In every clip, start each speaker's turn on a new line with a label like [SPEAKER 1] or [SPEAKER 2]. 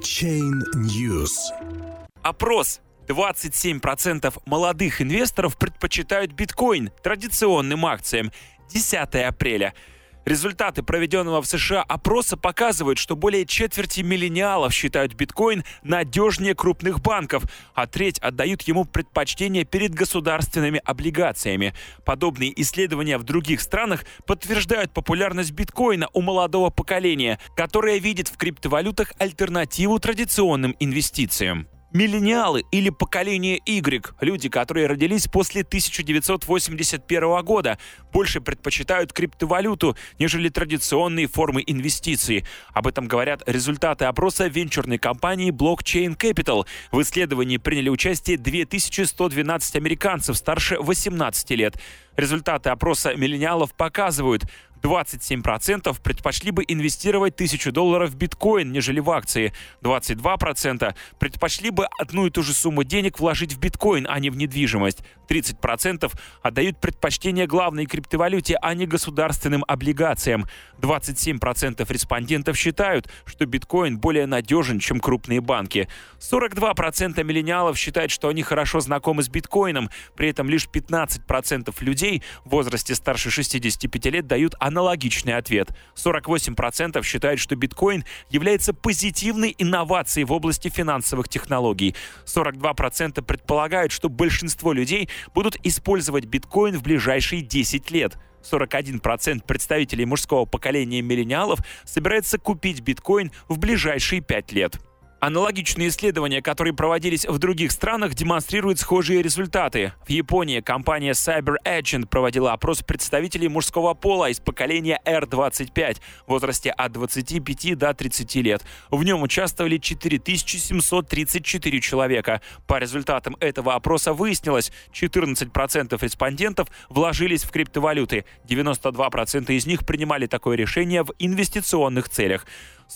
[SPEAKER 1] Chain News. Опрос 27% молодых инвесторов предпочитают биткоин традиционным акциям. 10 апреля. Результаты проведенного в США опроса показывают, что более четверти миллениалов считают биткоин надежнее крупных банков, а треть отдают ему предпочтение перед государственными облигациями. Подобные исследования в других странах подтверждают популярность биткоина у молодого поколения, которое видит в криптовалютах альтернативу традиционным инвестициям. Миллениалы или поколение Y, люди, которые родились после 1981 года, больше предпочитают криптовалюту, нежели традиционные формы инвестиций. Об этом говорят результаты опроса венчурной компании Blockchain Capital. В исследовании приняли участие 2112 американцев старше 18 лет. Результаты опроса миллениалов показывают, 27% предпочли бы инвестировать 1000 долларов в биткоин, нежели в акции. 22% предпочли бы одну и ту же сумму денег вложить в биткоин, а не в недвижимость. 30% отдают предпочтение главной криптовалюте, а не государственным облигациям. 27% респондентов считают, что биткоин более надежен, чем крупные банки. 42% миллениалов считают, что они хорошо знакомы с биткоином. При этом лишь 15% людей в возрасте старше 65 лет дают аналогичный ответ. 48% считают, что биткоин является позитивной инновацией в области финансовых технологий. 42% предполагают, что большинство людей будут использовать биткоин в ближайшие 10 лет. 41% представителей мужского поколения миллениалов собирается купить биткоин в ближайшие 5 лет. Аналогичные исследования, которые проводились в других странах, демонстрируют схожие результаты. В Японии компания Cyber Agent проводила опрос представителей мужского пола из поколения R25 в возрасте от 25 до 30 лет. В нем участвовали 4734 человека. По результатам этого опроса выяснилось, 14% респондентов вложились в криптовалюты. 92% из них принимали такое решение в инвестиционных целях.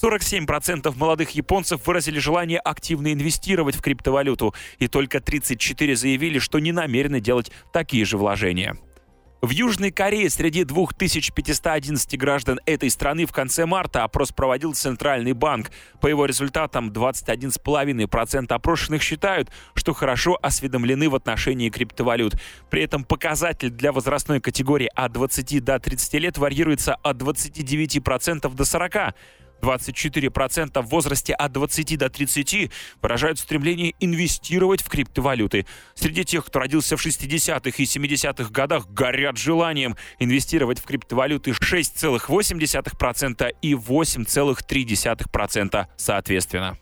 [SPEAKER 1] 47% молодых японцев выразили желание активно инвестировать в криптовалюту, и только 34 заявили, что не намерены делать такие же вложения. В Южной Корее среди 2511 граждан этой страны в конце марта опрос проводил Центральный банк. По его результатам 21,5% опрошенных считают, что хорошо осведомлены в отношении криптовалют. При этом показатель для возрастной категории от 20 до 30 лет варьируется от 29% до 40%. 24% в возрасте от 20 до 30 выражают стремление инвестировать в криптовалюты. Среди тех, кто родился в 60-х и 70-х годах, горят желанием инвестировать в криптовалюты 6,8% и 8,3% соответственно.